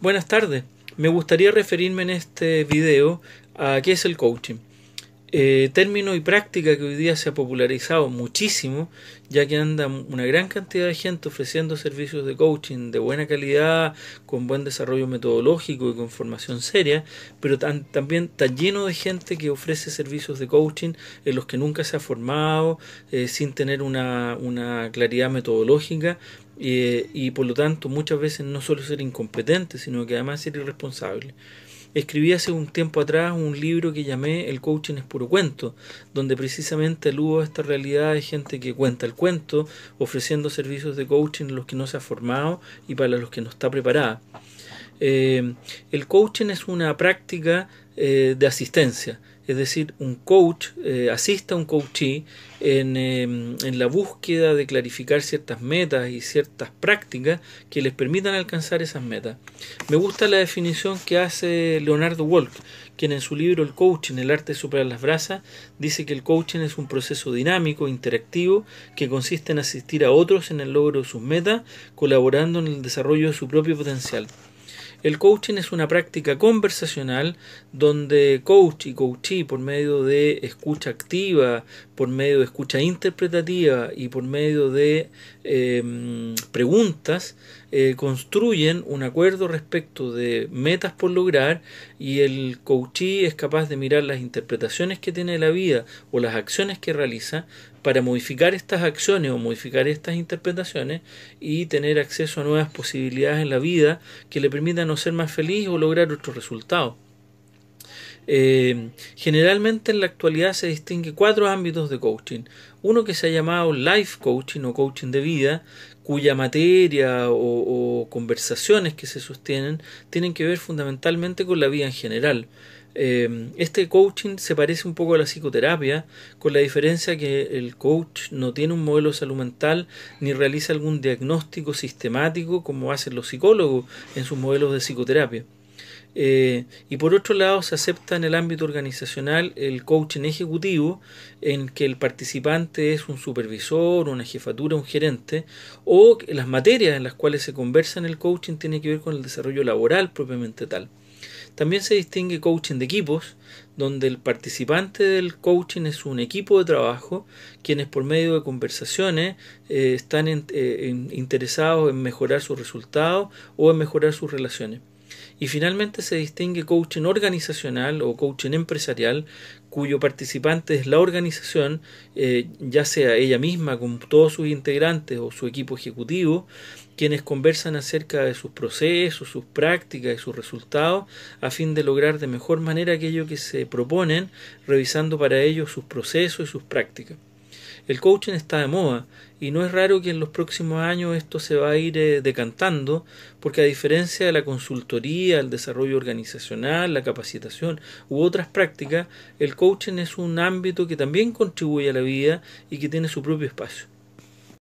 Buenas tardes. Me gustaría referirme en este video a qué es el coaching. Eh, término y práctica que hoy día se ha popularizado muchísimo, ya que anda una gran cantidad de gente ofreciendo servicios de coaching de buena calidad, con buen desarrollo metodológico y con formación seria, pero también está lleno de gente que ofrece servicios de coaching en los que nunca se ha formado, eh, sin tener una, una claridad metodológica eh, y por lo tanto muchas veces no solo ser incompetente, sino que además ser irresponsable escribí hace un tiempo atrás un libro que llamé El coaching es puro cuento, donde precisamente aludo a esta realidad de gente que cuenta el cuento, ofreciendo servicios de coaching a los que no se ha formado y para los que no está preparada. Eh, el coaching es una práctica eh, de asistencia, es decir, un coach eh, asiste a un coachee en, em, en, la búsqueda de clarificar ciertas metas y ciertas prácticas que les permitan alcanzar esas metas. Me gusta la definición que hace Leonardo Wolk, quien en su libro El coaching, el arte de superar las brasas, dice que el coaching es un proceso dinámico, interactivo, que consiste en asistir a otros en el logro de sus metas, colaborando en el desarrollo de su propio potencial. El coaching es una práctica conversacional donde coach y coachee por medio de escucha activa, por medio de escucha interpretativa y por medio de em, preguntas eh, construyen un acuerdo respecto de metas por lograr y el coachee es capaz de mirar las interpretaciones que tiene la vida o las acciones que realiza para modificar estas acciones o modificar estas interpretaciones y tener acceso a nuevas posibilidades en la vida que le permitan no ser más feliz o lograr otros resultados. Eh, generalmente en la actualidad se distingue cuatro ámbitos de coaching. Uno que se ha llamado life coaching o coaching de vida, cuya materia o, conversaciones que se sostienen tienen que ver fundamentalmente con la vida en general. Eh, este coaching se parece un poco a la psicoterapia, con la diferencia que el coach no tiene un modelo de salud mental ni realiza algún diagnóstico sistemático como hacen los psicólogos en sus modelos de psicoterapia. Eh, y por otro lado, se acepta en el ámbito organizacional el coaching ejecutivo, en que el participante es un supervisor, una jefatura, un gerente, o las materias en las cuales se conversa en el coaching tienen que ver con el desarrollo laboral propiamente tal. También se distingue coaching de equipos, donde el participante del coaching es un equipo de trabajo, quienes por medio de conversaciones eh, están eh, interesados en mejorar sus resultados o en mejorar sus relaciones. Y finalmente se distingue coaching organizacional o coaching empresarial, cuyo participante es la organización, eh, ya sea ella misma con todos sus integrantes o su equipo ejecutivo, quienes conversan acerca de sus procesos, sus prácticas y sus resultados a fin de lograr de mejor manera aquello que se proponen, revisando para ello sus procesos y sus prácticas. El coaching está de moda y no es raro que en los próximos años esto se va a ir eh, decantando porque a diferencia de la consultoría, el desarrollo organizacional, la capacitación u otras prácticas, el coaching es un ámbito que también contribuye a la vida y que tiene su propio espacio.